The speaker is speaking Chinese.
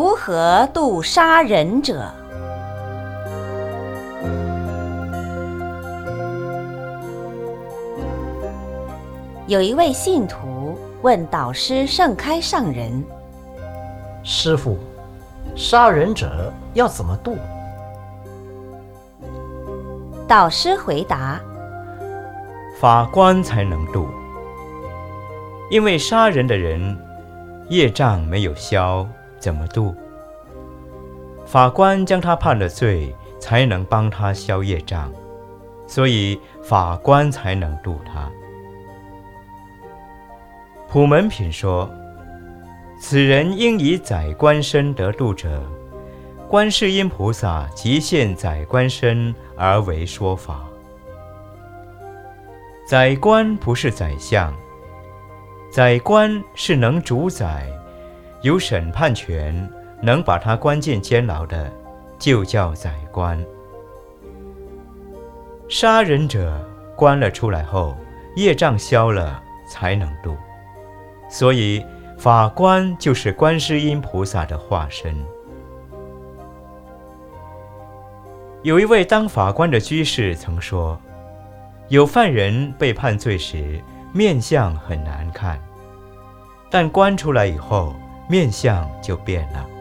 何度杀人者？有一位信徒问导师盛开上人：“师傅，杀人者要怎么度？”导师回答：“法官才能度，因为杀人的人业障没有消，怎么度？法官将他判了罪，才能帮他消业障，所以法官才能度他。”普门品说：“此人应以宰官身得度者，观世音菩萨即现宰官身而为说法。宰官不是宰相，宰官是能主宰、有审判权、能把他关进监牢的，就叫宰官。杀人者关了出来后，业障消了，才能度。”所以，法官就是观世音菩萨的化身。有一位当法官的居士曾说：“有犯人被判罪时，面相很难看，但关出来以后，面相就变了。